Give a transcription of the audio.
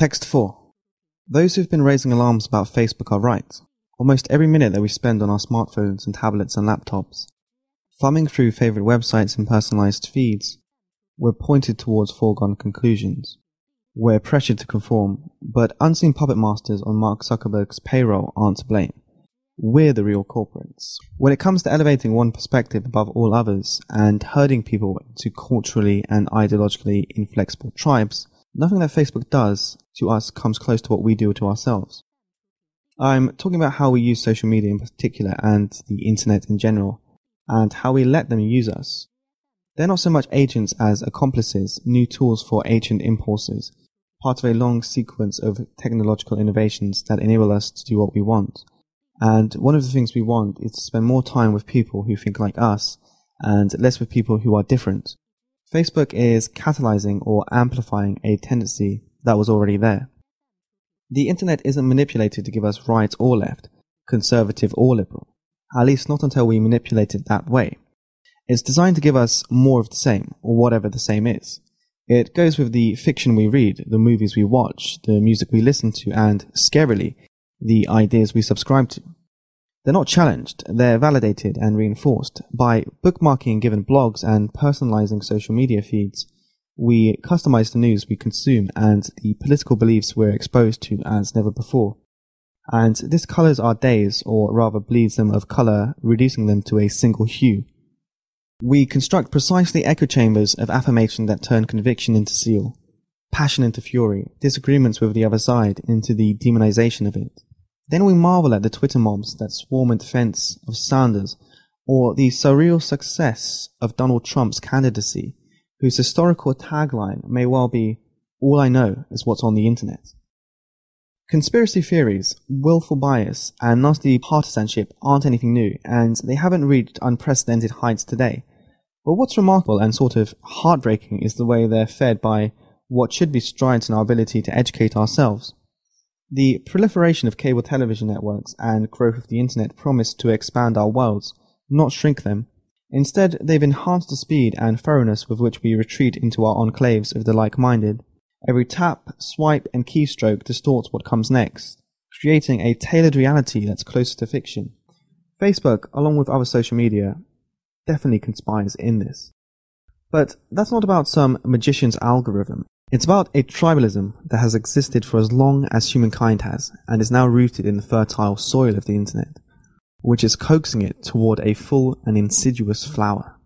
Text 4. Those who've been raising alarms about Facebook are right. Almost every minute that we spend on our smartphones and tablets and laptops, thumbing through favorite websites and personalized feeds, we're pointed towards foregone conclusions. We're pressured to conform, but unseen puppet masters on Mark Zuckerberg's payroll aren't to blame. We're the real culprits. When it comes to elevating one perspective above all others and herding people into culturally and ideologically inflexible tribes, nothing that Facebook does to us comes close to what we do to ourselves. I'm talking about how we use social media in particular and the internet in general, and how we let them use us. They're not so much agents as accomplices, new tools for ancient impulses, part of a long sequence of technological innovations that enable us to do what we want. And one of the things we want is to spend more time with people who think like us and less with people who are different. Facebook is catalyzing or amplifying a tendency that was already there. The internet isn't manipulated to give us right or left, conservative or liberal, at least not until we manipulate it that way. It's designed to give us more of the same, or whatever the same is. It goes with the fiction we read, the movies we watch, the music we listen to, and, scarily, the ideas we subscribe to. They're not challenged, they're validated and reinforced. By bookmarking given blogs and personalizing social media feeds, we customize the news we consume and the political beliefs we're exposed to as never before. And this colors our days, or rather bleeds them of color, reducing them to a single hue. We construct precisely echo chambers of affirmation that turn conviction into zeal, passion into fury, disagreements with the other side into the demonization of it. Then we marvel at the Twitter mobs that swarm in defense of Sanders, or the surreal success of Donald Trump's candidacy, whose historical tagline may well be, All I know is what's on the internet. Conspiracy theories, willful bias, and nasty partisanship aren't anything new, and they haven't reached unprecedented heights today. But what's remarkable and sort of heartbreaking is the way they're fed by what should be strides in our ability to educate ourselves. The proliferation of cable television networks and growth of the internet promise to expand our worlds, not shrink them. Instead, they've enhanced the speed and thoroughness with which we retreat into our enclaves of the like-minded. Every tap, swipe, and keystroke distorts what comes next, creating a tailored reality that's closer to fiction. Facebook, along with other social media, definitely conspires in this. But that's not about some magician's algorithm. It's about a tribalism that has existed for as long as humankind has, and is now rooted in the fertile soil of the internet, which is coaxing it toward a full and insidious flower.